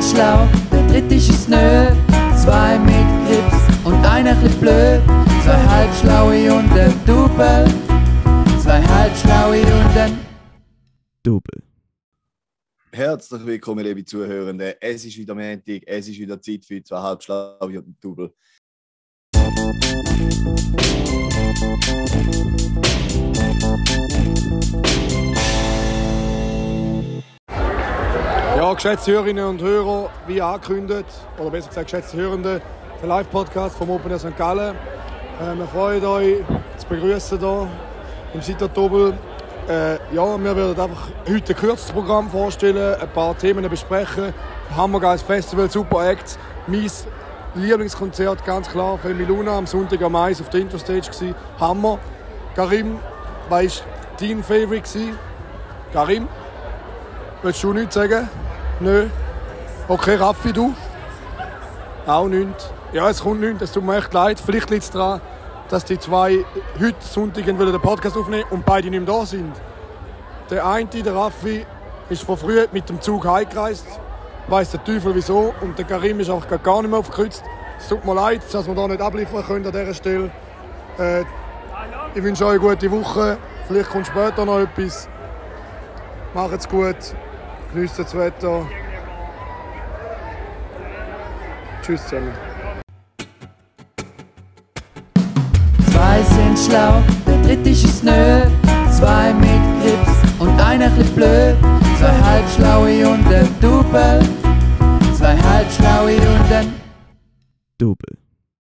sind schlau, der dritte ist nö. Zwei mit Grips und einer bisschen blöd. Zwei halbschlaue und ein Double. Zwei halbschlaue und ein Double. Herzlich willkommen, liebe Zuhörende. Es ist wieder Montag, es ist wieder Zeit für zwei halbschlaue und ein Double. Ja, geschätzte Hörerinnen und Hörer, wie angekündigt, oder besser gesagt, geschätzte Hörende, der Live-Podcast vom Open Air St. Gallen. Äh, wir freuen euch zu begrüßen hier im Sittertobel. Äh, ja, wir werden einfach heute ein kürzes Programm vorstellen, ein paar Themen besprechen. Hammergeiles Festival, super Acts. Mein Lieblingskonzert, ganz klar, Femi Luna am Sonntag am Mais auf der Interstage. Gewesen. Hammer. Karim, was war dein Favorite? Karim? Willst du nichts sagen? Nö. Okay, Raffi, du? Auch nichts. Ja, es kommt nichts, es tut mir echt leid. Vielleicht liegt es daran, dass die zwei heute Sonntag den Podcast aufnehmen und beide nicht mehr da sind. Der eine, der Raffi, ist von früh mit dem Zug heimgereist. Weiss der Teufel wieso. Und der Karim ist einfach gar nicht mehr aufgekreuzt. Es tut mir leid, dass wir da nicht abliefern können an dieser Stelle. Äh, ich wünsche euch eine gute Woche. Vielleicht kommt später noch etwas. Macht's gut. Genießt das Wetter. Tschüss zusammen. Zwei sind schlau, der dritte ist es nö. Zwei mit Grips und einer bisschen blöd. Zwei halbschlaue und ein Double. Zwei halbschlaue und ein Double.